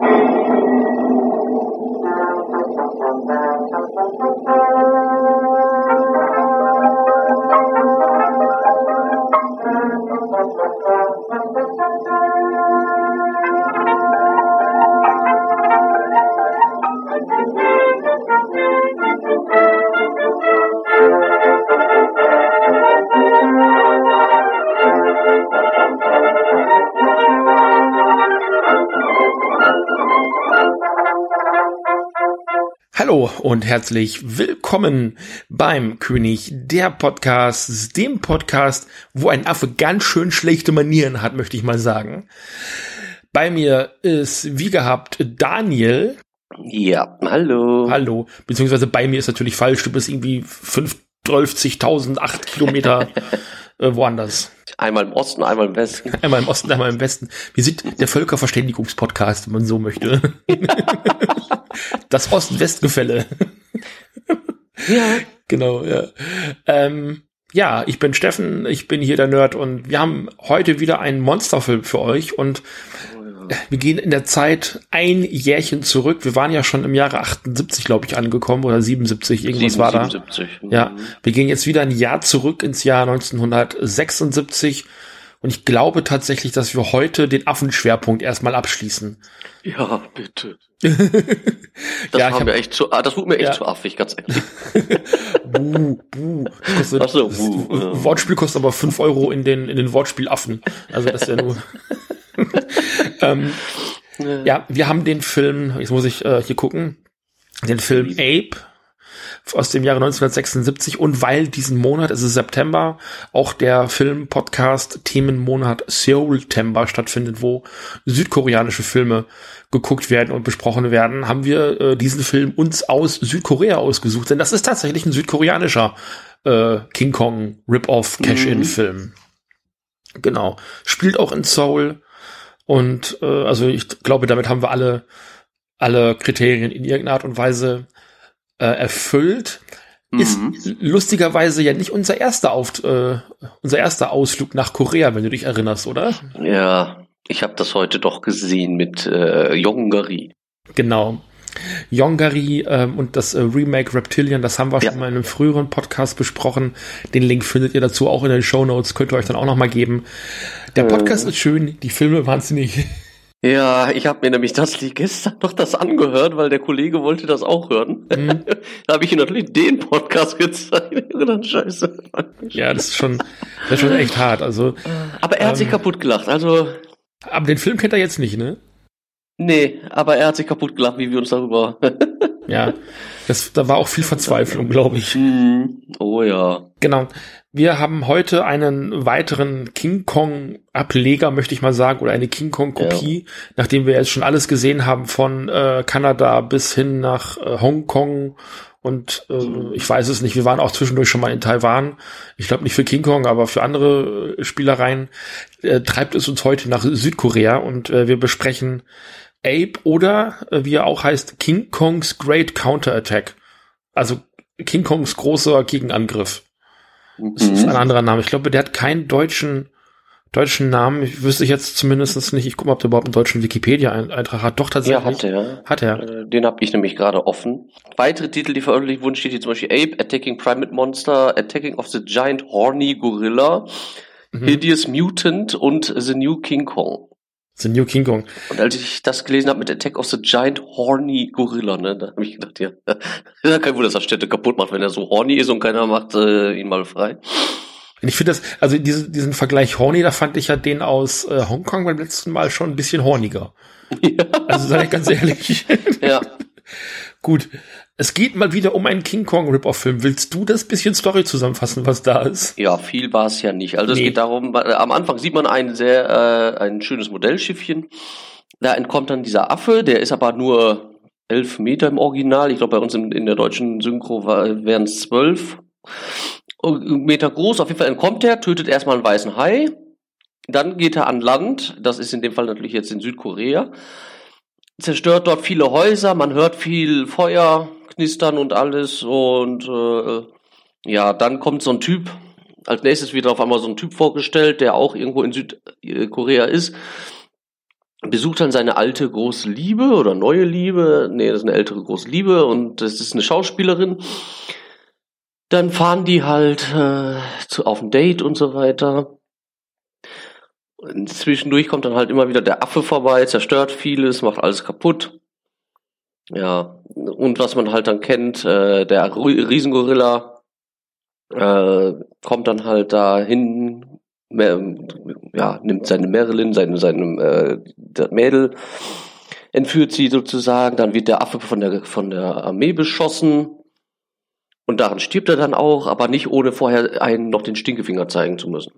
Thank you. Hallo und herzlich willkommen beim König der Podcasts, dem Podcast, wo ein Affe ganz schön schlechte Manieren hat, möchte ich mal sagen. Bei mir ist wie gehabt Daniel. Ja, hallo. Hallo. Beziehungsweise bei mir ist natürlich falsch. Du bist irgendwie 50.000, 8 Kilometer äh, woanders. Einmal im Osten, einmal im Westen. Einmal im Osten, einmal im Westen. Wir sind der Völkerverständigungspodcast, wenn man so möchte. das Ost-West-Gefälle. ja. Genau, ja. Ähm, ja, ich bin Steffen, ich bin hier der Nerd und wir haben heute wieder einen Monsterfilm für euch und wir gehen in der Zeit ein Jährchen zurück. Wir waren ja schon im Jahre 78, glaube ich, angekommen oder 77, irgendwas 7, war da. 77. Ja, mhm. wir gehen jetzt wieder ein Jahr zurück ins Jahr 1976 und ich glaube tatsächlich, dass wir heute den Affenschwerpunkt erstmal abschließen. Ja, bitte. das, ja, hab, mir echt zu, ah, das wurde mir echt ja. zu affig, ganz ehrlich. buh, buh. Kostet, Ach so, buh, ja. Wortspiel kostet aber fünf Euro in den, in den Wortspielaffen. Also das ist ja nur. ähm, ja, wir haben den Film, jetzt muss ich äh, hier gucken, den Film Ape aus dem Jahre 1976 und weil diesen Monat, es ist September, auch der Film-Podcast Themenmonat Seoul-Tember stattfindet, wo südkoreanische Filme geguckt werden und besprochen werden, haben wir äh, diesen Film uns aus Südkorea ausgesucht, denn das ist tatsächlich ein südkoreanischer äh, King Kong Rip-Off Cash-In-Film. Mhm. Genau. Spielt auch in Seoul und äh, also ich glaube, damit haben wir alle, alle Kriterien in irgendeiner Art und Weise äh, erfüllt. Mhm. Ist lustigerweise ja nicht unser erster, Auf, äh, unser erster Ausflug nach Korea, wenn du dich erinnerst, oder? Ja, ich habe das heute doch gesehen mit äh, Yongari. Genau. Yongari ähm, und das äh, Remake Reptilian, das haben wir ja. schon mal in einem früheren Podcast besprochen. Den Link findet ihr dazu auch in den Show Notes, könnt ihr euch dann auch noch mal geben. Der Podcast äh. ist schön, die Filme wahnsinnig. Ja, ich habe mir nämlich das gestern noch das angehört, weil der Kollege wollte das auch hören. Mhm. da habe ich ihm natürlich den Podcast gezeigt. dann Scheiße. Ja, das ist schon, das ist schon echt hart. Also, aber er hat ähm, sich kaputt gelacht. Also. Aber den Film kennt er jetzt nicht, ne? Nee, aber er hat sich kaputt gelacht, wie wir uns darüber. ja, das, da war auch viel Verzweiflung, glaube ich. Mm, oh ja. Genau. Wir haben heute einen weiteren King Kong Ableger, möchte ich mal sagen, oder eine King Kong Kopie, ja. nachdem wir jetzt schon alles gesehen haben von äh, Kanada bis hin nach äh, Hongkong und äh, ich weiß es nicht, wir waren auch zwischendurch schon mal in Taiwan. Ich glaube nicht für King Kong, aber für andere äh, Spielereien äh, treibt es uns heute nach Südkorea und äh, wir besprechen Ape oder äh, wie er auch heißt, King Kongs Great Counterattack. Also King Kongs großer Gegenangriff. Das ist ein mhm. anderer Name. Ich glaube, der hat keinen deutschen deutschen Namen. Ich wüsste jetzt zumindest nicht. Ich gucke mal, ob der überhaupt einen deutschen Wikipedia-Eintrag hat. Doch, tatsächlich. Ja, hat er. Hat er. Äh, den habe ich nämlich gerade offen. Weitere Titel, die veröffentlicht wurden, steht hier zum Beispiel Ape, Attacking Primate Monster, Attacking of the Giant Horny Gorilla, mhm. Hideous Mutant und The New King Kong. The New King Kong. Und als ich das gelesen habe mit Attack of the Giant Horny Gorilla, ne, da habe ich gedacht, ja, ja kein Wunder, dass er Städte kaputt macht, wenn er so horny ist und keiner macht äh, ihn mal frei. Und ich finde das, also diese, diesen Vergleich horny, da fand ich ja den aus äh, Hongkong beim letzten Mal schon ein bisschen horniger. Ja. Also sag ich ganz ehrlich. Ja. Gut. Es geht mal wieder um einen King Kong Rip-Off-Film. Willst du das bisschen Story zusammenfassen, was da ist? Ja, viel war es ja nicht. Also nee. es geht darum, äh, am Anfang sieht man ein sehr, äh, ein schönes Modellschiffchen. Da entkommt dann dieser Affe, der ist aber nur elf Meter im Original. Ich glaube, bei uns in, in der deutschen Synchro wären es zwölf Meter groß. Auf jeden Fall entkommt er, tötet erstmal einen weißen Hai. Dann geht er an Land. Das ist in dem Fall natürlich jetzt in Südkorea. Zerstört dort viele Häuser. Man hört viel Feuer knistern und alles. Und äh, ja, dann kommt so ein Typ. Als nächstes wird auf einmal so ein Typ vorgestellt, der auch irgendwo in Südkorea ist besucht dann seine alte große Liebe oder neue Liebe. Nee, das ist eine ältere große Liebe und das ist eine Schauspielerin. Dann fahren die halt äh, zu, auf ein Date und so weiter. Und zwischendurch kommt dann halt immer wieder der Affe vorbei, zerstört vieles, macht alles kaputt. Ja, und was man halt dann kennt, äh, der Riesengorilla äh, kommt dann halt dahin ja, nimmt seine Marilyn, seine, seine äh, Mädel, entführt sie sozusagen, dann wird der Affe von der, von der Armee beschossen und daran stirbt er dann auch, aber nicht ohne vorher einen noch den Stinkefinger zeigen zu müssen.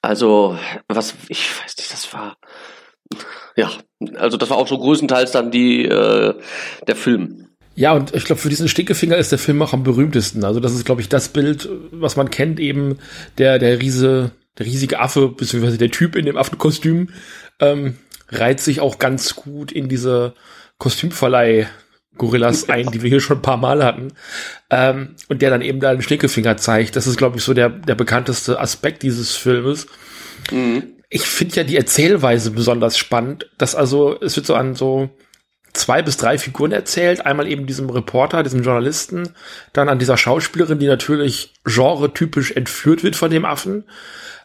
Also, was, ich weiß nicht, das war, ja, also das war auch so größtenteils dann die, äh, der Film. Ja, und ich glaube, für diesen Stinkefinger ist der Film auch am berühmtesten. Also das ist, glaube ich, das Bild, was man kennt, eben der, der Riese, der riesige Affe, beziehungsweise der Typ in dem Affenkostüm, ähm, reiht sich auch ganz gut in diese Kostümverleih Gorillas ein, die wir hier schon ein paar Mal hatten. Ähm, und der dann eben da den Stinkefinger zeigt. Das ist, glaube ich, so der, der bekannteste Aspekt dieses Filmes. Mhm. Ich finde ja die Erzählweise besonders spannend, dass also, es wird so an so zwei bis drei Figuren erzählt. Einmal eben diesem Reporter, diesem Journalisten, dann an dieser Schauspielerin, die natürlich genre-typisch entführt wird von dem Affen.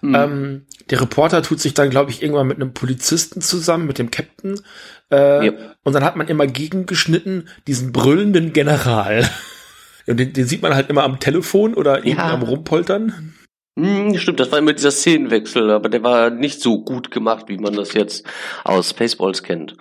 Mhm. Ähm, der Reporter tut sich dann, glaube ich, irgendwann mit einem Polizisten zusammen, mit dem Captain. Äh, yep. Und dann hat man immer gegengeschnitten diesen brüllenden General. Und den, den sieht man halt immer am Telefon oder ja. am Rumpoltern. Hm, stimmt, das war immer dieser Szenenwechsel, aber der war nicht so gut gemacht, wie man das jetzt aus Spaceballs kennt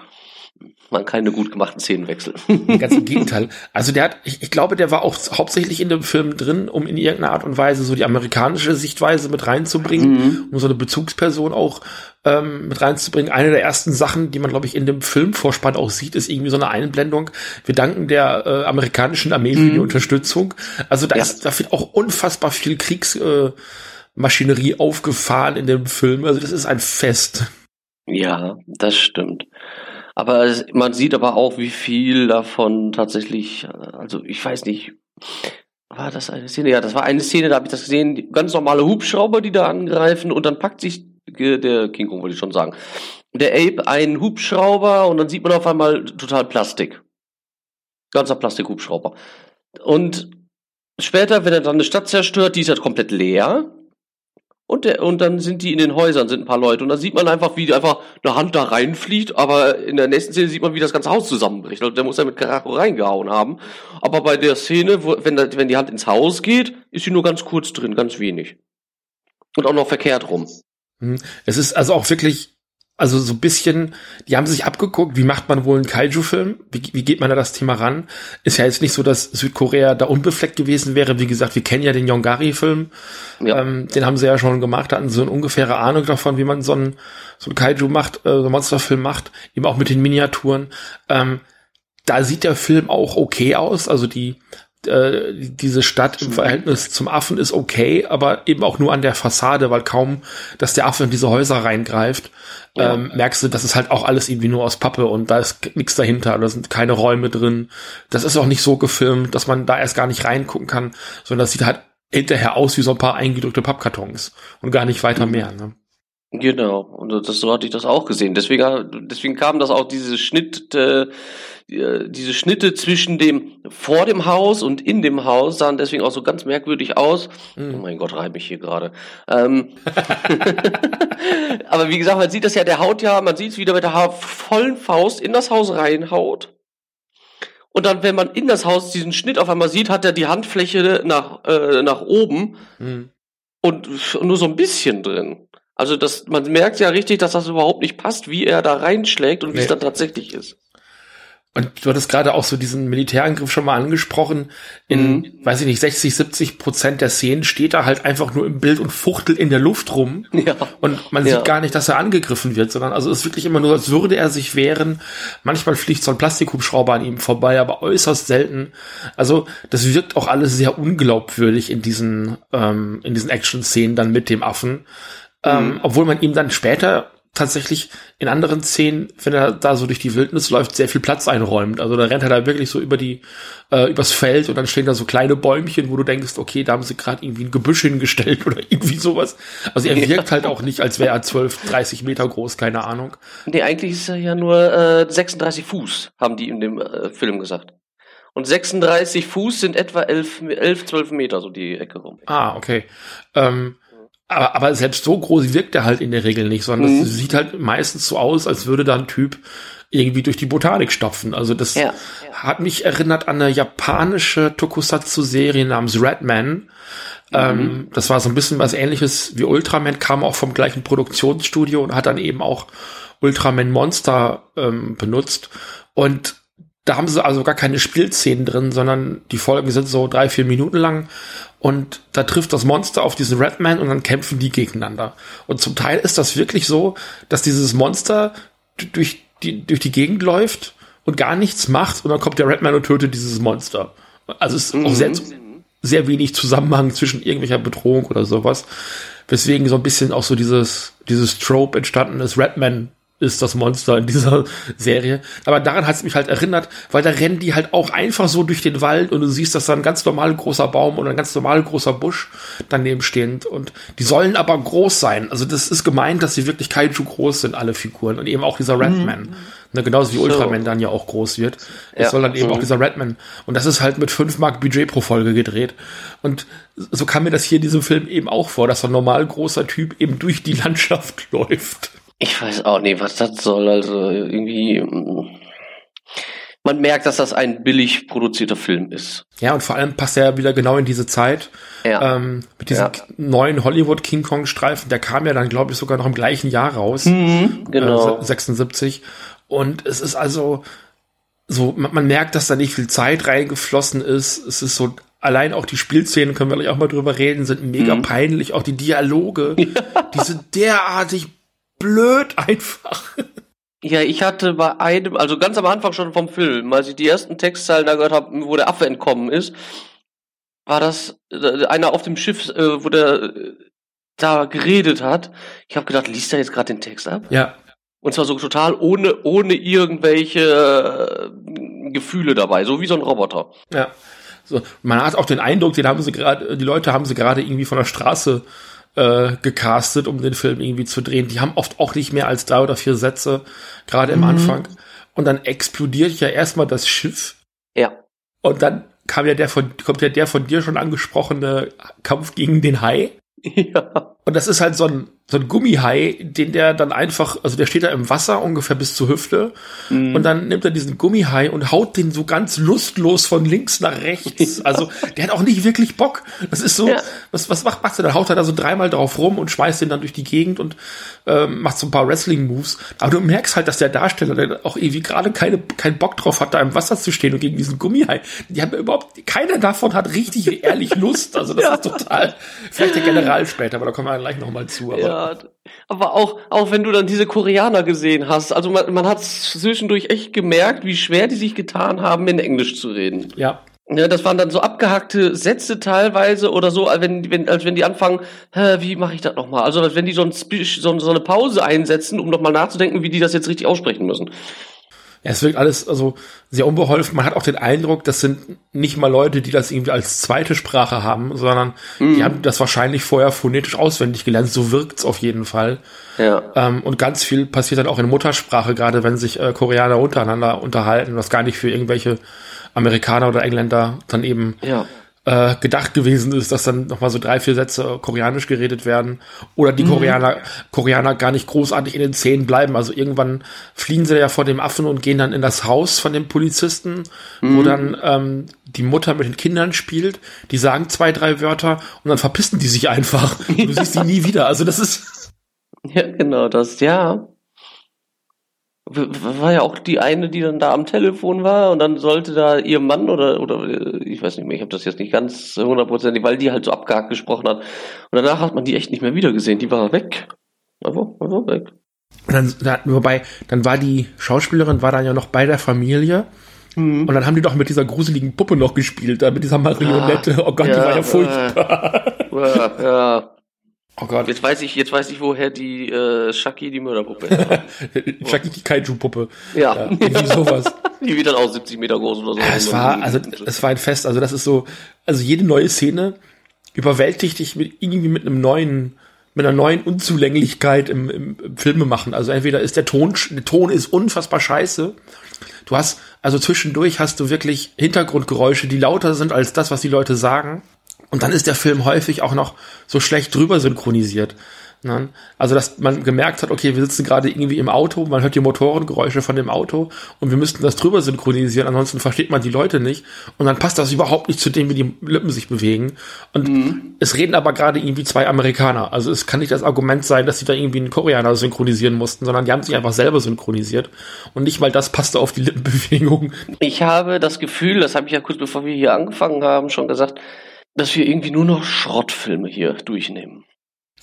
man keine gut gemachten Szenenwechsel. Ganz im Gegenteil. Also der hat, ich, ich, glaube, der war auch hauptsächlich in dem Film drin, um in irgendeiner Art und Weise so die amerikanische Sichtweise mit reinzubringen, mhm. um so eine Bezugsperson auch ähm, mit reinzubringen. Eine der ersten Sachen, die man, glaube ich, in dem Filmvorspann auch sieht, ist irgendwie so eine Einblendung. Wir danken der äh, amerikanischen Armee für die mhm. Unterstützung. Also da ja. ist, da wird auch unfassbar viel Kriegsmaschinerie äh, aufgefahren in dem Film. Also das ist ein Fest. Ja, das stimmt. Aber es, man sieht aber auch, wie viel davon tatsächlich, also ich weiß nicht, war das eine Szene? Ja, das war eine Szene, da habe ich das gesehen, ganz normale Hubschrauber, die da angreifen und dann packt sich der King Kong, wollte ich schon sagen, der Ape einen Hubschrauber und dann sieht man auf einmal total Plastik. Ganzer Plastikhubschrauber. Und später, wenn er dann eine Stadt zerstört, die ist ja komplett leer. Und, der, und dann sind die in den Häusern, sind ein paar Leute. Und dann sieht man einfach, wie einfach eine Hand da reinfliegt, aber in der nächsten Szene sieht man, wie das ganze Haus zusammenbricht. Also der muss ja mit Karacho reingehauen haben. Aber bei der Szene, wo, wenn, da, wenn die Hand ins Haus geht, ist sie nur ganz kurz drin, ganz wenig. Und auch noch verkehrt rum. Mhm. Es ist also auch wirklich also so ein bisschen, die haben sich abgeguckt, wie macht man wohl einen Kaiju-Film? Wie, wie geht man da das Thema ran? Ist ja jetzt nicht so, dass Südkorea da unbefleckt gewesen wäre. Wie gesagt, wir kennen ja den Yongari-Film. Ja. Ähm, den haben sie ja schon gemacht, hatten so eine ungefähre Ahnung davon, wie man so einen, so einen Kaiju macht, äh, so einen Monsterfilm macht, eben auch mit den Miniaturen. Ähm, da sieht der Film auch okay aus. Also die, äh, diese Stadt im Verhältnis zum Affen ist okay, aber eben auch nur an der Fassade, weil kaum, dass der Affe in diese Häuser reingreift, ja. ähm, merkst du, das ist halt auch alles irgendwie nur aus Pappe und da ist nichts dahinter, da sind keine Räume drin. Das ist auch nicht so gefilmt, dass man da erst gar nicht reingucken kann, sondern das sieht halt hinterher aus wie so ein paar eingedrückte Pappkartons und gar nicht weiter mhm. mehr. Ne? Genau, und das, so hatte ich das auch gesehen. Deswegen, deswegen kam das auch diese Schnitt, äh, diese Schnitte zwischen dem vor dem Haus und in dem Haus sahen deswegen auch so ganz merkwürdig aus. Mhm. Oh mein Gott, reib mich hier gerade. Ähm, aber wie gesagt, man sieht das ja, der haut ja, man sieht es wieder mit der vollen Faust in das Haus reinhaut. Und dann, wenn man in das Haus diesen Schnitt auf einmal sieht, hat er die Handfläche nach, äh, nach oben mhm. und nur so ein bisschen drin. Also das, man merkt ja richtig, dass das überhaupt nicht passt, wie er da reinschlägt und wie nee. es dann tatsächlich ist. Und du hattest gerade auch so diesen Militärangriff schon mal angesprochen. In, mhm. weiß ich nicht, 60, 70 Prozent der Szenen steht er halt einfach nur im Bild und fuchtelt in der Luft rum. Ja. Und man ja. sieht gar nicht, dass er angegriffen wird, sondern also es ist wirklich immer nur, als würde er sich wehren. Manchmal fliegt so ein Plastikhubschrauber an ihm vorbei, aber äußerst selten. Also das wirkt auch alles sehr unglaubwürdig in diesen, ähm, in diesen Action-Szenen dann mit dem Affen. Ähm, mhm. Obwohl man ihm dann später tatsächlich in anderen Szenen, wenn er da so durch die Wildnis läuft, sehr viel Platz einräumt. Also da rennt er da wirklich so über die, äh, übers Feld und dann stehen da so kleine Bäumchen, wo du denkst, okay, da haben sie gerade irgendwie ein Gebüsch hingestellt oder irgendwie sowas. Also er wirkt ja. halt auch nicht, als wäre er 12, 30 Meter groß, keine Ahnung. Nee, eigentlich ist er ja nur äh, 36 Fuß, haben die in dem äh, Film gesagt. Und 36 Fuß sind etwa 11, 11 12 Meter, so die Ecke rum. Ah, okay. Ähm, aber, aber selbst so groß wirkt er halt in der Regel nicht, sondern mhm. sieht halt meistens so aus, als würde da ein Typ irgendwie durch die Botanik stopfen. Also das ja, ja. hat mich erinnert an eine japanische Tokusatsu-Serie namens Redman. Mhm. Ähm, das war so ein bisschen was ähnliches wie Ultraman, kam auch vom gleichen Produktionsstudio und hat dann eben auch Ultraman Monster ähm, benutzt. Und da haben sie also gar keine Spielszenen drin, sondern die Folgen sind so drei, vier Minuten lang und da trifft das Monster auf diesen Redman und dann kämpfen die gegeneinander. Und zum Teil ist das wirklich so, dass dieses Monster durch die, durch die Gegend läuft und gar nichts macht und dann kommt der Redman und tötet dieses Monster. Also es ist mhm. auch sehr, sehr wenig Zusammenhang zwischen irgendwelcher Bedrohung oder sowas. Weswegen so ein bisschen auch so dieses, dieses Trope entstanden ist, Redman ist das Monster in dieser Serie. Aber daran hat es mich halt erinnert, weil da rennen die halt auch einfach so durch den Wald und du siehst, dass da ein ganz normal großer Baum und ein ganz normal großer Busch daneben stehend und die sollen aber groß sein. Also das ist gemeint, dass sie wirklich Kaiju groß sind, alle Figuren und eben auch dieser Redman. Mhm. Ne, genauso wie so. Ultraman dann ja auch groß wird. Es ja. soll dann eben mhm. auch dieser Redman. Und das ist halt mit 5 Mark Budget pro Folge gedreht. Und so kam mir das hier in diesem Film eben auch vor, dass so ein normal großer Typ eben durch die Landschaft läuft. Ich weiß auch nicht, was das soll. Also irgendwie. Man merkt, dass das ein billig produzierter Film ist. Ja, und vor allem passt er ja wieder genau in diese Zeit. Ja. Ähm, mit diesem ja. neuen Hollywood King Kong Streifen, der kam ja dann, glaube ich, sogar noch im gleichen Jahr raus. Mhm, genau. Äh, 76. Und es ist also so, man, man, merkt, dass da nicht viel Zeit reingeflossen ist. Es ist so, allein auch die Spielszenen, können wir gleich auch mal drüber reden, sind mega mhm. peinlich. Auch die Dialoge, ja. die sind derartig blöd einfach. Ja, ich hatte bei einem, also ganz am Anfang schon vom Film, als ich die ersten Textzeilen da gehört habe, wo der Affe entkommen ist, war das äh, einer auf dem Schiff, äh, wo der äh, da geredet hat. Ich habe gedacht, liest er jetzt gerade den Text ab? Ja. Und zwar so total ohne ohne irgendwelche Gefühle dabei, so wie so ein Roboter. Ja. So, man hat auch den Eindruck, den haben sie gerade, die Leute haben sie gerade irgendwie von der Straße äh, gecastet, um den Film irgendwie zu drehen. Die haben oft auch nicht mehr als drei oder vier Sätze, gerade mhm. im Anfang. Und dann explodiert ja erstmal das Schiff. Ja. Und dann kam ja der von, kommt ja der von dir schon angesprochene Kampf gegen den Hai. Ja. Und das ist halt so ein, so ein Gummihai, den der dann einfach, also der steht da im Wasser ungefähr bis zur Hüfte mm. und dann nimmt er diesen Gummihai und haut den so ganz lustlos von links nach rechts. Ja. Also der hat auch nicht wirklich Bock. Das ist so, ja. was, was macht, er? Dann haut er da so dreimal drauf rum und schmeißt den dann durch die Gegend und ähm, macht so ein paar Wrestling-Moves. Aber du merkst halt, dass der Darsteller der auch irgendwie gerade keine, keinen Bock drauf hat, da im Wasser zu stehen und gegen diesen Gummihai. Die haben überhaupt, keiner davon hat richtig ehrlich Lust. Also das ja. ist total, vielleicht der General später, aber da kommen wir gleich nochmal zu. Aber. Ja, aber auch, auch wenn du dann diese Koreaner gesehen hast, also man, man hat zwischendurch echt gemerkt, wie schwer die sich getan haben, in Englisch zu reden. Ja. Ja, das waren dann so abgehackte Sätze teilweise oder so, als wenn, wenn, als wenn die anfangen, hä, wie mache ich das nochmal? Also als wenn die so, ein, so, so eine Pause einsetzen, um nochmal nachzudenken, wie die das jetzt richtig aussprechen müssen. Es wirkt alles also sehr unbeholfen. Man hat auch den Eindruck, das sind nicht mal Leute, die das irgendwie als zweite Sprache haben, sondern mm. die haben das wahrscheinlich vorher phonetisch auswendig gelernt. So wirkt's auf jeden Fall. Ja. Ähm, und ganz viel passiert dann auch in Muttersprache, gerade wenn sich äh, Koreaner untereinander unterhalten, was gar nicht für irgendwelche Amerikaner oder Engländer dann eben ja äh, gedacht gewesen ist, dass dann nochmal so drei, vier Sätze koreanisch geredet werden oder die mhm. Koreaner, Koreaner gar nicht großartig in den Szenen bleiben. Also irgendwann fliehen sie ja vor dem Affen und gehen dann in das Haus von dem Polizisten, mhm. wo dann ähm, die Mutter mit den Kindern spielt. Die sagen zwei, drei Wörter und dann verpissen die sich einfach. Und du siehst die nie wieder. Also das ist. Ja, genau, das, ja. War ja auch die eine, die dann da am Telefon war und dann sollte da ihr Mann oder oder ich weiß nicht mehr, ich habe das jetzt nicht ganz hundertprozentig, weil die halt so abgehakt gesprochen hat. Und danach hat man die echt nicht mehr wiedergesehen. Die war weg. Einfach, einfach weg. Und dann, wobei, dann war die Schauspielerin war dann ja noch bei der Familie. Mhm. Und dann haben die doch mit dieser gruseligen Puppe noch gespielt, da mit dieser Marionette. Ah, oh Gott, ja, die war ja furchtbar. Ja, ja. Oh Gott. Jetzt weiß ich, jetzt weiß ich, woher die äh, Shaki die Mörderpuppe ist. Shaki die Kaiju-Puppe. Ja. ja. Irgendwie sowas. die wird dann auch 70 Meter groß oder so. Ja, es war, also es war ein Fest. Also das ist so, also jede neue Szene überwältigt dich mit irgendwie mit einem neuen mit einer neuen Unzulänglichkeit im, im, im Filme machen. Also entweder ist der Ton, der Ton ist unfassbar scheiße. Du hast, also zwischendurch hast du wirklich Hintergrundgeräusche, die lauter sind als das, was die Leute sagen. Und dann ist der Film häufig auch noch so schlecht drüber synchronisiert. Ne? Also, dass man gemerkt hat, okay, wir sitzen gerade irgendwie im Auto, man hört die Motorengeräusche von dem Auto und wir müssten das drüber synchronisieren, ansonsten versteht man die Leute nicht und dann passt das überhaupt nicht zu dem, wie die Lippen sich bewegen. Und mhm. es reden aber gerade irgendwie zwei Amerikaner. Also es kann nicht das Argument sein, dass sie da irgendwie einen Koreaner synchronisieren mussten, sondern die haben sich einfach selber synchronisiert und nicht mal das passte auf die Lippenbewegung. Ich habe das Gefühl, das habe ich ja kurz bevor wir hier angefangen haben schon gesagt, dass wir irgendwie nur noch Schrottfilme hier durchnehmen.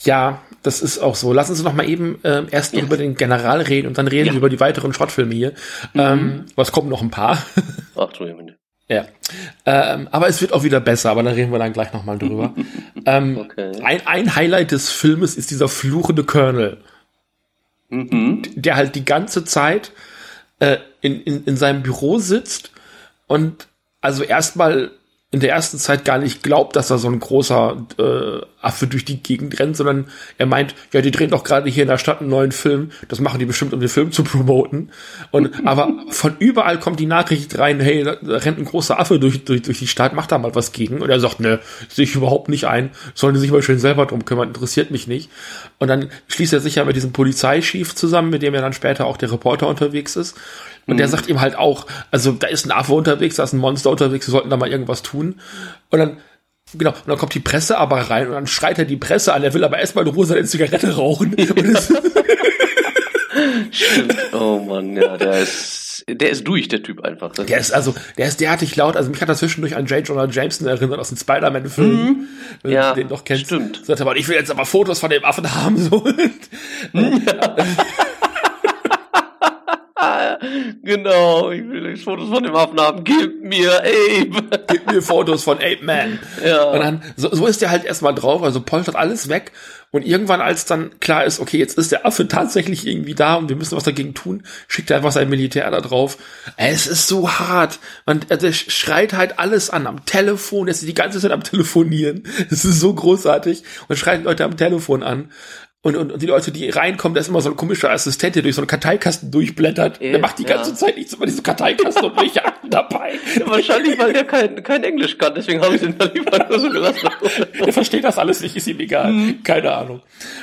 Ja, das ist auch so. Lass uns noch mal eben äh, erst ja. über den General reden und dann reden ja. wir über die weiteren Schrottfilme hier. Mhm. Ähm, was kommen noch ein paar? Ach, Entschuldigung. Ja, ähm, aber es wird auch wieder besser, aber da reden wir dann gleich noch mal drüber. ähm, okay. ein, ein Highlight des Filmes ist dieser fluchende Colonel, mhm. der halt die ganze Zeit äh, in, in, in seinem Büro sitzt und also erstmal in der ersten Zeit gar nicht glaubt, dass da so ein großer äh, Affe durch die Gegend rennt, sondern er meint, ja, die drehen doch gerade hier in der Stadt einen neuen Film, das machen die bestimmt, um den Film zu promoten. Und aber von überall kommt die Nachricht rein, hey, da, rennt ein großer Affe durch, durch, durch die Stadt, mach da mal was gegen. Und er sagt, ne, sehe ich überhaupt nicht ein, sollen die sich mal schön selber drum kümmern, interessiert mich nicht. Und dann schließt er sich ja mit diesem Polizeichef zusammen, mit dem ja dann später auch der Reporter unterwegs ist. Und der mhm. sagt ihm halt auch, also da ist ein Affe unterwegs, da ist ein Monster unterwegs, wir sollten da mal irgendwas tun. Und dann, genau, und dann kommt die Presse aber rein und dann schreit er die Presse an, er will aber erstmal in Ruhe seine Zigarette rauchen. Stimmt. Oh man, ja, der ist, der ist durch, der Typ einfach. Der ist also, der ist derartig laut. Also mich hat er zwischendurch an J. Jonah Jameson erinnert aus dem Spider-Man-Film, mhm. wenn ja, du den doch kennst. Stimmt. Sagt aber, ich will jetzt aber Fotos von dem Affen haben, so. Genau, ich will Fotos von dem Affen haben. Gib mir Ape. Gib mir Fotos von Ape Man. Ja. Und dann, so, so ist der halt erstmal drauf, also polstert alles weg. Und irgendwann, als dann klar ist, okay, jetzt ist der Affe tatsächlich irgendwie da und wir müssen was dagegen tun, schickt er einfach sein Militär da drauf. Es ist so hart. Und er schreit halt alles an am Telefon. Er ist die ganze Zeit am Telefonieren. Es ist so großartig. Und schreit Leute am Telefon an. Und, und, und die Leute, die reinkommen, da ist immer so ein komischer Assistent, der durch so einen Karteikasten durchblättert. Der macht die ganze ja. Zeit nichts über diesen Karteikasten und welche Akten dabei. Ja, wahrscheinlich, weil der kein, kein Englisch kann, deswegen habe ich den da lieber nur so gelassen. der versteht das alles nicht, ist ihm egal. Hm. Keine Ahnung.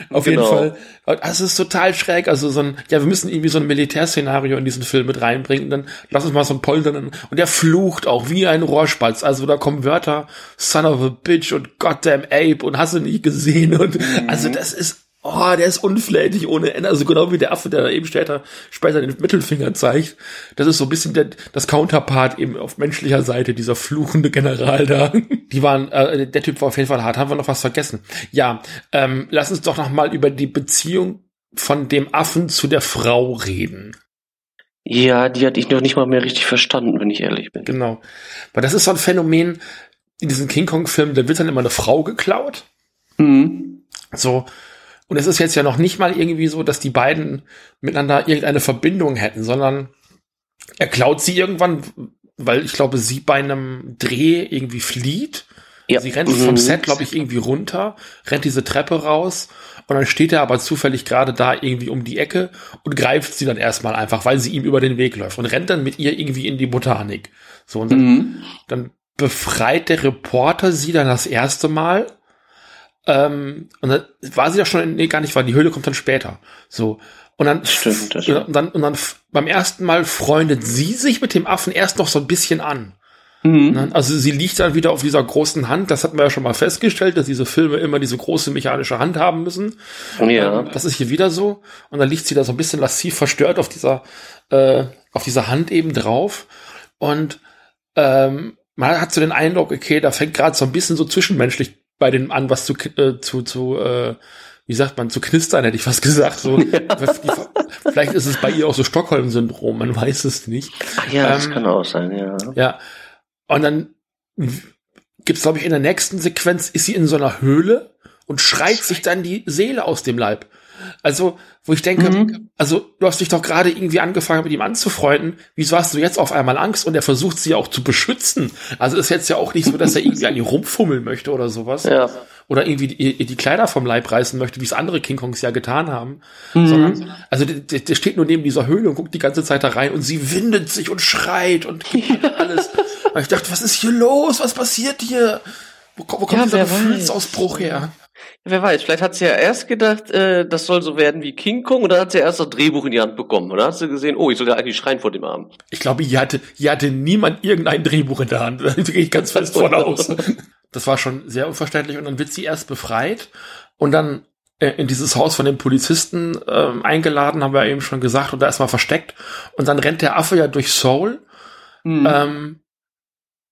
Auf genau. jeden Fall. Es ist total schräg. Also so ein, ja, wir müssen irgendwie so ein Militärszenario in diesen Film mit reinbringen. Dann lass uns mal so ein Poltern. Und der flucht auch wie ein Rohrspatz. Also da kommen Wörter, son of a bitch und goddamn ape und hast du nicht gesehen. Und mhm. also das ist oh, der ist unflätig ohne Ende. Also genau wie der Affe, der da eben später, später den Mittelfinger zeigt. Das ist so ein bisschen der, das Counterpart eben auf menschlicher Seite, dieser fluchende General da. Die waren, äh, der Typ war auf jeden Fall hart. Haben wir noch was vergessen? Ja, ähm, lass uns doch noch mal über die Beziehung von dem Affen zu der Frau reden. Ja, die hatte ich noch nicht mal mehr richtig verstanden, wenn ich ehrlich bin. Genau. Weil das ist so ein Phänomen in diesen King Kong-Filmen, da wird dann immer eine Frau geklaut. Mhm. So, und es ist jetzt ja noch nicht mal irgendwie so, dass die beiden miteinander irgendeine Verbindung hätten, sondern er klaut sie irgendwann, weil ich glaube, sie bei einem Dreh irgendwie flieht. Ja. Sie rennt vom mhm. Set, glaube ich, irgendwie runter, rennt diese Treppe raus und dann steht er aber zufällig gerade da irgendwie um die Ecke und greift sie dann erstmal einfach, weil sie ihm über den Weg läuft und rennt dann mit ihr irgendwie in die Botanik. So, und dann, mhm. dann befreit der Reporter sie dann das erste Mal ähm, und dann war sie da schon, nee, gar nicht, weil die Höhle kommt dann später. So. Und dann, stimmt, und dann, und dann beim ersten Mal freundet sie sich mit dem Affen erst noch so ein bisschen an. Mhm. Ne? Also sie liegt dann wieder auf dieser großen Hand. Das hatten wir ja schon mal festgestellt, dass diese Filme immer diese große mechanische Hand haben müssen. Ja. Ähm, das ist hier wieder so. Und dann liegt sie da so ein bisschen lassiv verstört auf dieser, äh, auf dieser Hand eben drauf. Und ähm, man hat so den Eindruck, okay, da fängt gerade so ein bisschen so zwischenmenschlich bei denen an, was zu, äh, zu, zu äh, wie sagt man, zu knistern, hätte ich fast gesagt. So, ja. vielleicht ist es bei ihr auch so Stockholm-Syndrom, man weiß es nicht. Ach ja, ähm, das kann auch sein, ja. Ja. Und dann gibt's, glaube ich, in der nächsten Sequenz ist sie in so einer Höhle und schreit sich dann die Seele aus dem Leib. Also, wo ich denke, mhm. also du hast dich doch gerade irgendwie angefangen mit ihm anzufreunden. Wieso hast du jetzt auf einmal Angst? Und er versucht sie auch zu beschützen. Also ist jetzt ja auch nicht so, dass er irgendwie an ihr rumfummeln möchte oder sowas. Ja. Oder irgendwie die, die Kleider vom Leib reißen möchte, wie es andere King Kongs ja getan haben. Mhm. Sondern, also der, der steht nur neben dieser Höhle und guckt die ganze Zeit da rein und sie windet sich und schreit und alles. und ich dachte, was ist hier los? Was passiert hier? Wo, wo kommt ja, dieser Gefühlsausbruch her? Wer weiß, vielleicht hat sie ja erst gedacht, äh, das soll so werden wie King Kong und dann hat sie erst das Drehbuch in die Hand bekommen. Dann hat sie gesehen, oh, ich soll ja eigentlich schreien vor dem Arm. Ich glaube, hier hatte, hier hatte niemand irgendein Drehbuch in der Hand. Da gehe ich ganz fest von aus. Das war schon sehr unverständlich und dann wird sie erst befreit und dann äh, in dieses Haus von den Polizisten ähm, eingeladen, haben wir eben schon gesagt, und da erstmal versteckt. Und dann rennt der Affe ja durch Seoul mhm. ähm,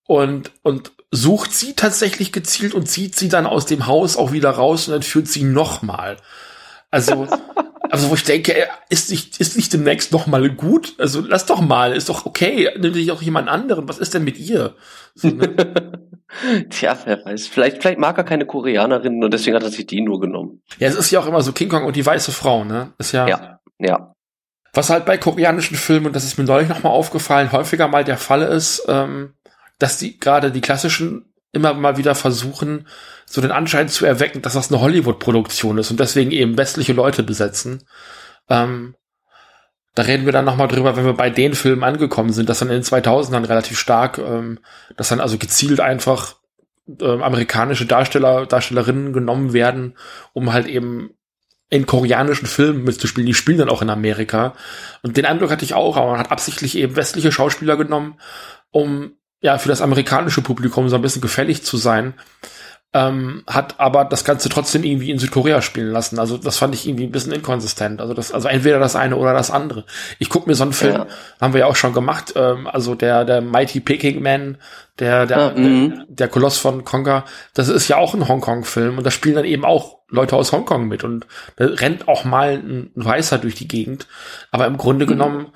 und, und sucht sie tatsächlich gezielt und zieht sie dann aus dem Haus auch wieder raus und dann führt sie nochmal. Also, also wo ich denke, ist nicht, ist nicht demnächst noch mal gut? Also lass doch mal, ist doch okay. Nimm dich auch jemand anderen. Was ist denn mit ihr? So, ne? Tja, wer weiß. Vielleicht, vielleicht mag er keine Koreanerinnen und deswegen hat er sich die nur genommen. Ja, es ist ja auch immer so King Kong und die weiße Frau, ne? Ist ja. Ja, ja. Was halt bei koreanischen Filmen, und das ist mir neulich noch mal aufgefallen, häufiger mal der Fall ist, ähm, dass die gerade die klassischen immer mal wieder versuchen, so den Anschein zu erwecken, dass das eine Hollywood-Produktion ist und deswegen eben westliche Leute besetzen. Ähm, da reden wir dann nochmal drüber, wenn wir bei den Filmen angekommen sind, dass dann in den 2000ern relativ stark, ähm, dass dann also gezielt einfach ähm, amerikanische Darsteller, Darstellerinnen genommen werden, um halt eben in koreanischen Filmen mitzuspielen. Die spielen dann auch in Amerika. Und den Eindruck hatte ich auch, aber man hat absichtlich eben westliche Schauspieler genommen, um ja, für das amerikanische Publikum so ein bisschen gefällig zu sein, ähm, hat aber das Ganze trotzdem irgendwie in Südkorea spielen lassen. Also das fand ich irgendwie ein bisschen inkonsistent. Also das, also entweder das eine oder das andere. Ich gucke mir so einen Film, ja. haben wir ja auch schon gemacht, ähm, also der, der Mighty Peking Man, der, der, ja, der, mhm. der Koloss von Konga, das ist ja auch ein Hongkong-Film und da spielen dann eben auch Leute aus Hongkong mit und da rennt auch mal ein, ein Weißer durch die Gegend. Aber im Grunde mhm. genommen,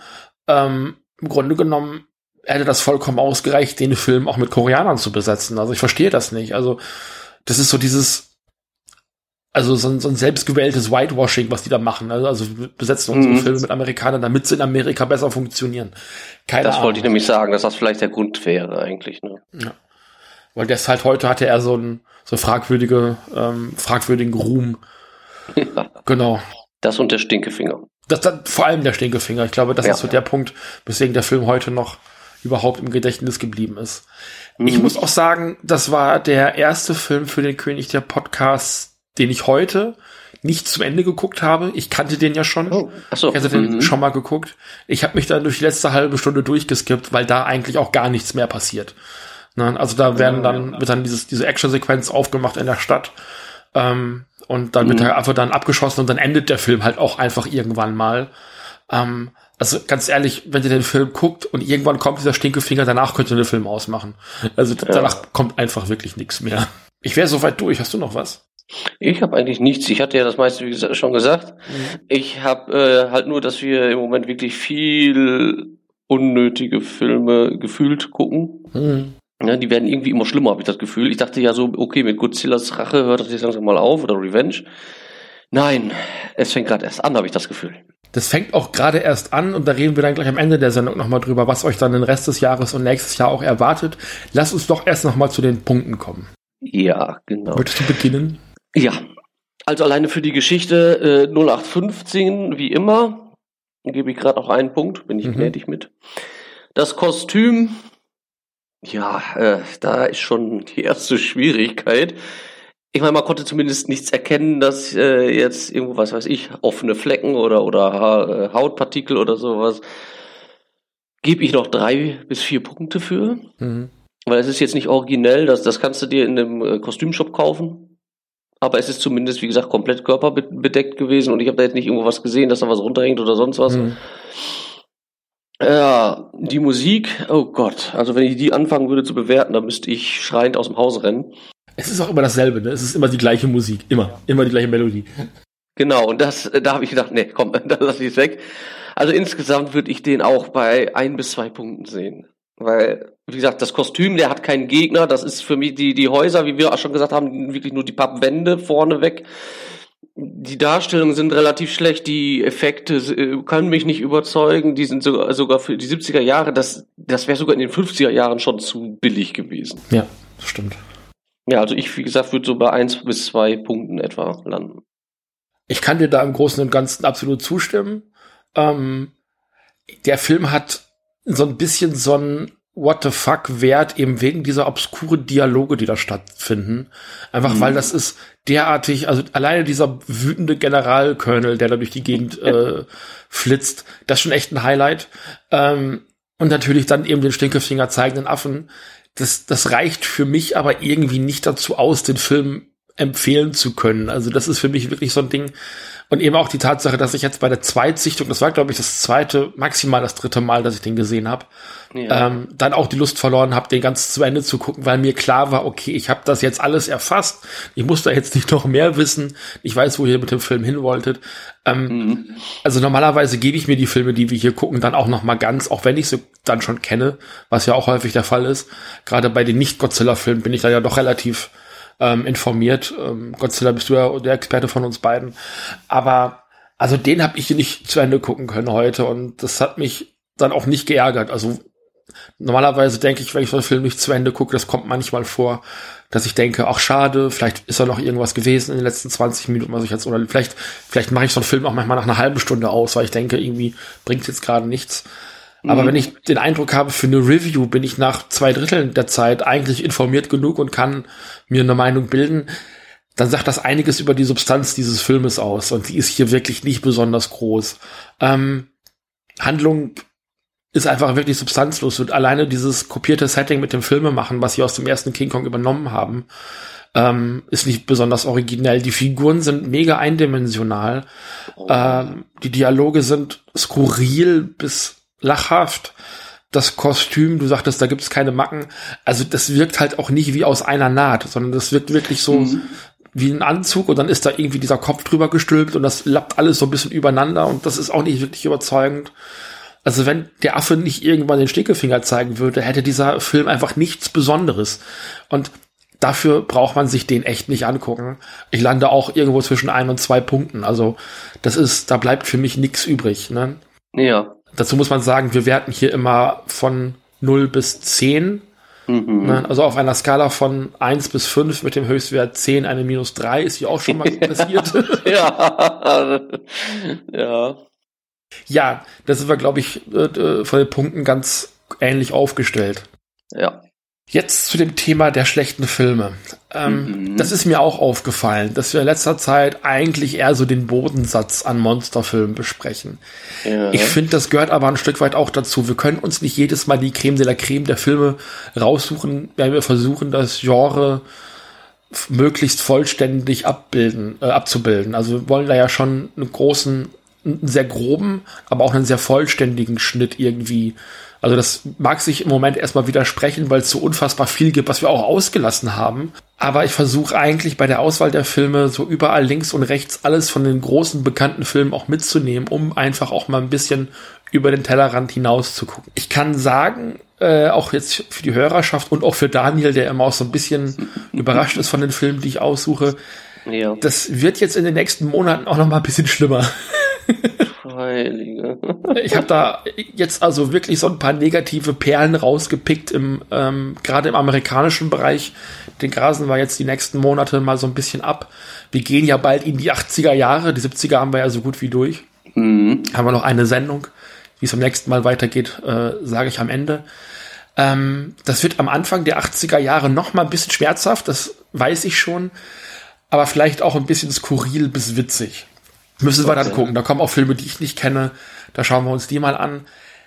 ähm, im Grunde genommen hätte das vollkommen ausgereicht, den Film auch mit Koreanern zu besetzen. Also ich verstehe das nicht. Also das ist so dieses, also so ein, so ein selbstgewähltes Whitewashing, was die da machen. Also, also besetzen unsere mhm. Filme mit Amerikanern, damit sie in Amerika besser funktionieren. Keine das Ahnung. wollte ich nämlich sagen, dass das vielleicht der Grund wäre eigentlich. Ne? Ja. Weil deshalb heute hatte er so einen so fragwürdige, ähm, fragwürdigen Ruhm. Ja. Genau. Das und der Stinkefinger. Das, das, vor allem der Stinkefinger. Ich glaube, das ja, ist so ja. der Punkt, weswegen der Film heute noch überhaupt im Gedächtnis geblieben ist. Mhm. Ich muss auch sagen, das war der erste Film für den König der Podcasts, den ich heute nicht zu Ende geguckt habe. Ich kannte den ja schon. Oh, ach so. Ich hatte den mhm. schon mal geguckt. Ich habe mich dann durch die letzte halbe Stunde durchgeskippt, weil da eigentlich auch gar nichts mehr passiert. Ne? Also da werden dann, wird dann dieses, diese Action-Sequenz aufgemacht in der Stadt. Ähm, und dann mhm. wird der Affe dann abgeschossen und dann endet der Film halt auch einfach irgendwann mal. Ähm, also ganz ehrlich, wenn ihr den Film guckt und irgendwann kommt dieser Stinkefinger, danach könnt ihr den Film ausmachen. Also ja. danach kommt einfach wirklich nichts mehr. Ich wäre soweit durch. Hast du noch was? Ich habe eigentlich nichts. Ich hatte ja das meiste wie gesagt, schon gesagt. Mhm. Ich habe äh, halt nur, dass wir im Moment wirklich viel unnötige Filme gefühlt gucken. Mhm. Ja, die werden irgendwie immer schlimmer, habe ich das Gefühl. Ich dachte ja so, okay, mit Godzillas Rache hört das jetzt langsam mal auf oder Revenge. Nein, es fängt gerade erst an, habe ich das Gefühl. Das fängt auch gerade erst an und da reden wir dann gleich am Ende der Sendung nochmal drüber, was euch dann den Rest des Jahres und nächstes Jahr auch erwartet. Lasst uns doch erst nochmal zu den Punkten kommen. Ja, genau. Möchtest du beginnen? Ja, also alleine für die Geschichte äh, 0815, wie immer, gebe ich gerade auch einen Punkt, bin ich mhm. gnädig mit. Das Kostüm, ja, äh, da ist schon die erste Schwierigkeit ich meine, man konnte zumindest nichts erkennen, dass äh, jetzt irgendwo, was weiß ich, offene Flecken oder, oder ha äh, Hautpartikel oder sowas. Gebe ich noch drei bis vier Punkte für. Mhm. Weil es ist jetzt nicht originell, das, das kannst du dir in einem äh, Kostümshop kaufen. Aber es ist zumindest, wie gesagt, komplett körperbedeckt gewesen und ich habe da jetzt nicht irgendwo was gesehen, dass da was runterhängt oder sonst was. Mhm. Ja, die Musik, oh Gott, also wenn ich die anfangen würde zu bewerten, dann müsste ich schreiend aus dem Haus rennen. Es ist auch immer dasselbe, ne? Es ist immer die gleiche Musik, immer, immer die gleiche Melodie. Genau, und das, da habe ich gedacht, nee, komm, da lasse ich es weg. Also insgesamt würde ich den auch bei ein bis zwei Punkten sehen. Weil, wie gesagt, das Kostüm, der hat keinen Gegner, das ist für mich die, die Häuser, wie wir auch schon gesagt haben, wirklich nur die Pappwände vorne weg die Darstellungen sind relativ schlecht, die Effekte äh, können mich nicht überzeugen, die sind sogar, sogar für die 70er Jahre, das, das wäre sogar in den 50er Jahren schon zu billig gewesen. Ja, das stimmt. Ja, also ich, wie gesagt, würde so bei eins bis zwei Punkten etwa landen. Ich kann dir da im Großen und Ganzen absolut zustimmen. Ähm, der Film hat so ein bisschen so ein what the fuck Wert eben wegen dieser obskure Dialoge, die da stattfinden. Einfach mhm. weil das ist derartig, also alleine dieser wütende Generalkölnel, der da durch die Gegend äh, flitzt, das ist schon echt ein Highlight. Ähm, und natürlich dann eben den Stinkefinger zeigenden Affen. Das, das reicht für mich aber irgendwie nicht dazu aus, den Film empfehlen zu können. Also das ist für mich wirklich so ein Ding, und eben auch die Tatsache, dass ich jetzt bei der Zweitsichtung, das war glaube ich das zweite, maximal das dritte Mal, dass ich den gesehen habe, ja. ähm, dann auch die Lust verloren habe, den ganz zu Ende zu gucken, weil mir klar war, okay, ich habe das jetzt alles erfasst, ich muss da jetzt nicht noch mehr wissen, ich weiß, wo ihr mit dem Film hin wolltet. Ähm, mhm. Also normalerweise gebe ich mir die Filme, die wir hier gucken, dann auch noch mal ganz, auch wenn ich sie dann schon kenne, was ja auch häufig der Fall ist. Gerade bei den Nicht-Godzilla-Filmen bin ich da ja doch relativ ähm, informiert. Ähm, Godzilla bist du ja der Experte von uns beiden. Aber also den habe ich nicht zu Ende gucken können heute und das hat mich dann auch nicht geärgert. Also normalerweise denke ich, wenn ich so einen Film nicht zu Ende gucke, das kommt manchmal vor, dass ich denke, ach schade, vielleicht ist da noch irgendwas gewesen in den letzten 20 Minuten, was ich jetzt, oder vielleicht, vielleicht mache ich so einen Film auch manchmal nach einer halben Stunde aus, weil ich denke, irgendwie bringt jetzt gerade nichts. Aber mhm. wenn ich den Eindruck habe, für eine Review bin ich nach zwei Dritteln der Zeit eigentlich informiert genug und kann mir eine Meinung bilden, dann sagt das einiges über die Substanz dieses Filmes aus. Und die ist hier wirklich nicht besonders groß. Ähm, Handlung ist einfach wirklich substanzlos. Und alleine dieses kopierte Setting mit dem Filmemachen, was sie aus dem ersten King Kong übernommen haben, ähm, ist nicht besonders originell. Die Figuren sind mega eindimensional. Oh. Ähm, die Dialoge sind skurril bis lachhaft. Das Kostüm, du sagtest, da gibt es keine Macken. Also das wirkt halt auch nicht wie aus einer Naht, sondern das wirkt wirklich so mhm. wie ein Anzug und dann ist da irgendwie dieser Kopf drüber gestülpt und das lappt alles so ein bisschen übereinander und das ist auch nicht wirklich überzeugend. Also wenn der Affe nicht irgendwann den Stinkefinger zeigen würde, hätte dieser Film einfach nichts Besonderes. Und dafür braucht man sich den echt nicht angucken. Ich lande auch irgendwo zwischen ein und zwei Punkten. Also das ist, da bleibt für mich nichts übrig. Ne? Ja. Dazu muss man sagen, wir werten hier immer von 0 bis 10. Mhm. Ne? Also auf einer Skala von 1 bis 5 mit dem Höchstwert 10 eine minus 3 ist hier auch schon mal passiert. ja. ja. Ja, da sind wir, glaube ich, äh, von den Punkten ganz ähnlich aufgestellt. Ja. Jetzt zu dem Thema der schlechten Filme. Ähm, mhm. Das ist mir auch aufgefallen, dass wir in letzter Zeit eigentlich eher so den Bodensatz an Monsterfilmen besprechen. Ja. Ich finde, das gehört aber ein Stück weit auch dazu. Wir können uns nicht jedes Mal die Creme de la Creme der Filme raussuchen, wenn wir versuchen, das Genre möglichst vollständig abbilden, äh, abzubilden. Also wir wollen da ja schon einen großen, einen sehr groben, aber auch einen sehr vollständigen Schnitt irgendwie also das mag sich im Moment erstmal widersprechen, weil es so unfassbar viel gibt, was wir auch ausgelassen haben. Aber ich versuche eigentlich bei der Auswahl der Filme so überall links und rechts alles von den großen bekannten Filmen auch mitzunehmen, um einfach auch mal ein bisschen über den Tellerrand hinaus zu gucken. Ich kann sagen, äh, auch jetzt für die Hörerschaft und auch für Daniel, der immer auch so ein bisschen überrascht ist von den Filmen, die ich aussuche, ja. das wird jetzt in den nächsten Monaten auch noch mal ein bisschen schlimmer. Heilige. ich habe da jetzt also wirklich so ein paar negative Perlen rausgepickt im ähm, gerade im amerikanischen Bereich. Den grasen wir jetzt die nächsten Monate mal so ein bisschen ab. Wir gehen ja bald in die 80er Jahre, die 70er haben wir ja so gut wie durch. Mhm. Haben wir noch eine Sendung. Wie es am nächsten Mal weitergeht, äh, sage ich am Ende. Ähm, das wird am Anfang der 80er Jahre noch mal ein bisschen schmerzhaft, das weiß ich schon, aber vielleicht auch ein bisschen skurril bis witzig. Müssen wir dann gucken. Da kommen auch Filme, die ich nicht kenne. Da schauen wir uns die mal an.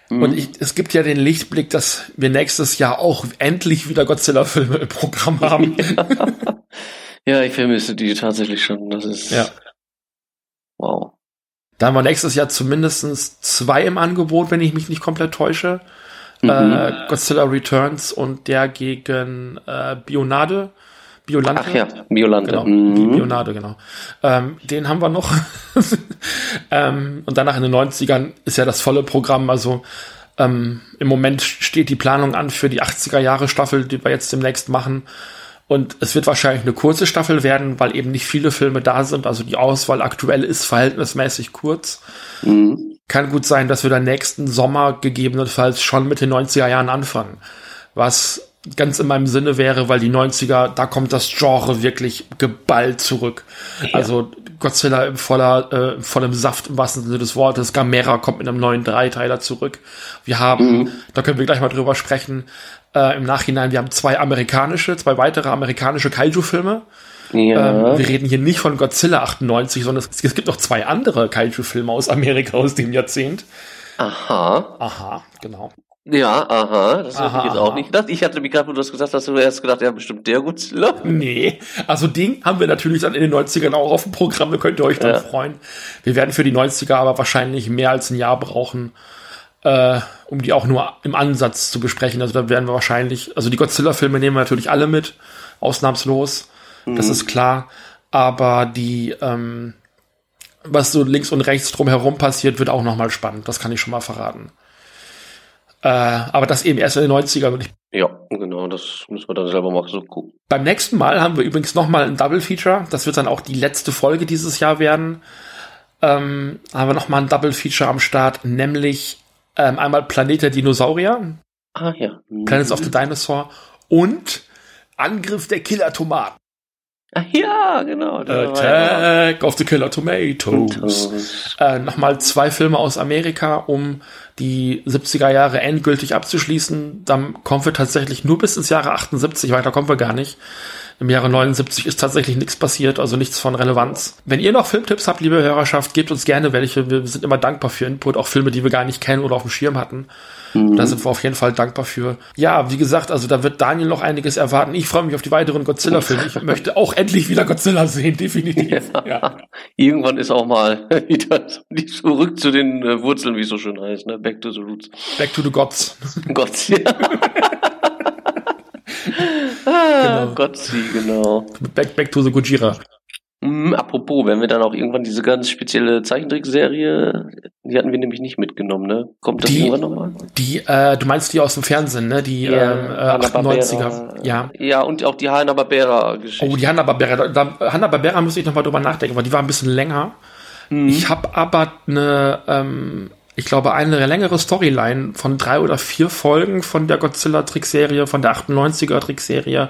Mhm. Und ich, es gibt ja den Lichtblick, dass wir nächstes Jahr auch endlich wieder Godzilla-Filme im Programm haben. Ja. ich vermisse die tatsächlich schon. Das ist. Ja. Wow. Da haben wir nächstes Jahr zumindest zwei im Angebot, wenn ich mich nicht komplett täusche. Mhm. Äh, Godzilla Returns und der gegen äh, Bionade. Biolante. Ach ja, Biolante. Genau, mhm. Bionade, genau. Ähm, den haben wir noch. ähm, und danach in den 90ern ist ja das volle Programm. Also ähm, im Moment steht die Planung an für die 80er Jahre Staffel, die wir jetzt demnächst machen. Und es wird wahrscheinlich eine kurze Staffel werden, weil eben nicht viele Filme da sind. Also die Auswahl aktuell ist verhältnismäßig kurz. Mhm. Kann gut sein, dass wir dann nächsten Sommer gegebenenfalls schon mit den 90er Jahren anfangen. Was ganz in meinem Sinne wäre, weil die 90er, da kommt das Genre wirklich geballt zurück. Ja. Also Godzilla im voller, äh, vollem Saft im wahrsten Sinne des Wortes. Gamera kommt mit einem neuen Dreiteiler zurück. Wir haben, mhm. da können wir gleich mal drüber sprechen, äh, im Nachhinein, wir haben zwei amerikanische, zwei weitere amerikanische Kaiju-Filme. Ja. Ähm, wir reden hier nicht von Godzilla 98, sondern es, es gibt noch zwei andere Kaiju-Filme aus Amerika aus dem Jahrzehnt. Aha. Aha, genau. Ja, aha, das habe ich jetzt auch nicht gedacht. Ich hatte mir gerade, wo du das gesagt hast, du erst gedacht, ja, bestimmt der Godzilla. Nee, also den haben wir natürlich dann in den 90ern auch auf dem Programm, da könnt ihr euch dann ja. freuen. Wir werden für die 90er aber wahrscheinlich mehr als ein Jahr brauchen, äh, um die auch nur im Ansatz zu besprechen. Also da werden wir wahrscheinlich, also die Godzilla-Filme nehmen wir natürlich alle mit, ausnahmslos, mhm. das ist klar. Aber die, ähm, was so links und rechts drumherum passiert, wird auch nochmal spannend. Das kann ich schon mal verraten. Äh, aber das eben erst in den 90ern. Ja, genau, das müssen wir dann selber mal so gucken. Beim nächsten Mal haben wir übrigens nochmal ein Double Feature. Das wird dann auch die letzte Folge dieses Jahr werden. Ähm, haben wir nochmal ein Double Feature am Start, nämlich ähm, einmal Planet der Dinosaurier. Ah ja. Mhm. Planets of the Dinosaur und Angriff der Killer Tomaten. Ach ja, genau. Attack of the Killer Tomatoes. Äh, Nochmal zwei Filme aus Amerika, um die 70er Jahre endgültig abzuschließen. Dann kommen wir tatsächlich nur bis ins Jahre 78, weiter kommen wir gar nicht. Im Jahre 79 ist tatsächlich nichts passiert, also nichts von Relevanz. Wenn ihr noch Filmtipps habt, liebe Hörerschaft, gebt uns gerne welche. Wir sind immer dankbar für Input, auch Filme, die wir gar nicht kennen oder auf dem Schirm hatten. Mhm. Da sind wir auf jeden Fall dankbar für. Ja, wie gesagt, also da wird Daniel noch einiges erwarten. Ich freue mich auf die weiteren Godzilla-Filme. Ich möchte auch endlich wieder Godzilla sehen, definitiv. Ja. ja. Irgendwann ist auch mal wieder zurück zu den äh, Wurzeln, wie es so schön heißt, ne? Back to the Roots. Back to the Gods. Gods, ja. ah, genau. Gotzi, genau. Back, back to the Gojira. Mm, apropos, wenn wir dann auch irgendwann diese ganz spezielle Zeichentrickserie, die hatten wir nämlich nicht mitgenommen, ne? Kommt das die, irgendwann nochmal? Die, äh, du meinst die aus dem Fernsehen, ne? Die ja, ähm, äh, 98er. Ja. Ja, und auch die Hanna-Barbera-Geschichte. Oh, die Hanna-Barbera. Hanna-Barbera müsste ich nochmal drüber nachdenken, weil die war ein bisschen länger. Mhm. Ich habe aber eine, ähm, ich glaube, eine längere Storyline von drei oder vier Folgen von der Godzilla-Trickserie, von der 98er-Trickserie,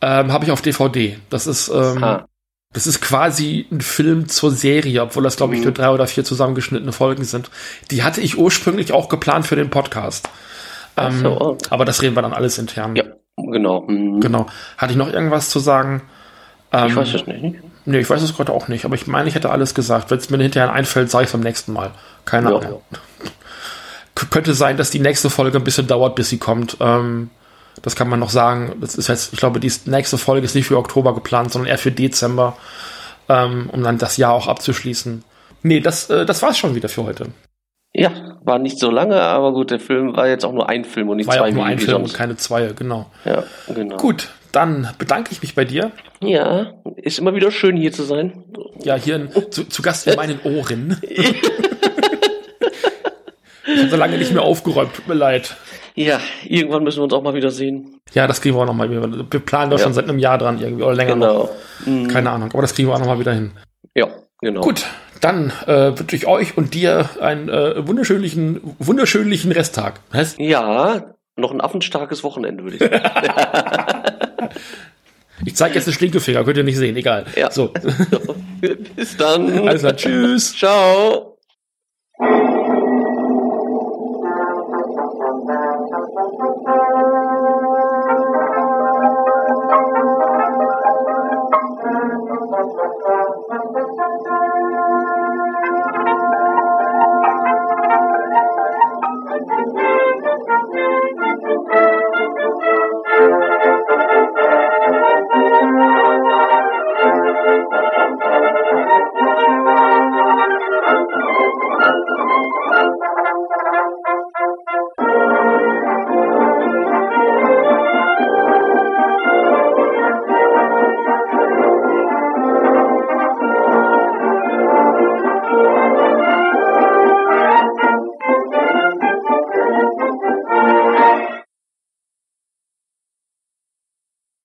ähm, habe ich auf DVD. Das ist, ähm, ah. Das ist quasi ein Film zur Serie, obwohl das, glaube ich, nur mhm. drei oder vier zusammengeschnittene Folgen sind. Die hatte ich ursprünglich auch geplant für den Podcast. Ähm, so, okay. Aber das reden wir dann alles intern. Ja, genau. Mhm. Genau. Hatte ich noch irgendwas zu sagen? Ähm, ich weiß es nicht. Nee, ich weiß es gerade auch nicht. Aber ich meine, ich hätte alles gesagt. Wenn es mir hinterher einfällt, sage ich es beim nächsten Mal. Keine ja, Ahnung. Ja. Könnte sein, dass die nächste Folge ein bisschen dauert, bis sie kommt. Ähm, das kann man noch sagen. Das ist jetzt, ich glaube, die nächste Folge ist nicht für Oktober geplant, sondern eher für Dezember, ähm, um dann das Jahr auch abzuschließen. Nee, das, äh, das war's schon wieder für heute. Ja, war nicht so lange, aber gut, der Film war jetzt auch nur ein Film und nicht war zwei. War nur ein Film sonst. und keine zwei, genau. Ja, genau. Gut, dann bedanke ich mich bei dir. Ja, ist immer wieder schön hier zu sein. Ja, hier in, zu, zu Gast in meinen Ohren. ich habe so lange nicht mehr aufgeräumt, tut mir leid. Ja, irgendwann müssen wir uns auch mal wieder sehen. Ja, das kriegen wir auch noch mal. Wir planen doch ja. schon seit einem Jahr dran irgendwie oder länger genau. noch. Mhm. Keine Ahnung, aber das kriegen wir auch noch mal wieder hin. Ja, genau. Gut, dann äh, wünsche ich euch und dir einen äh, wunderschönlichen, wunderschönlichen Resttag. Was? Ja, noch ein affenstarkes Wochenende, würde ich sagen. ich zeige jetzt den Stinkefinger, könnt ihr nicht sehen, egal. Ja. So. Bis dann. Also, tschüss. Ciao.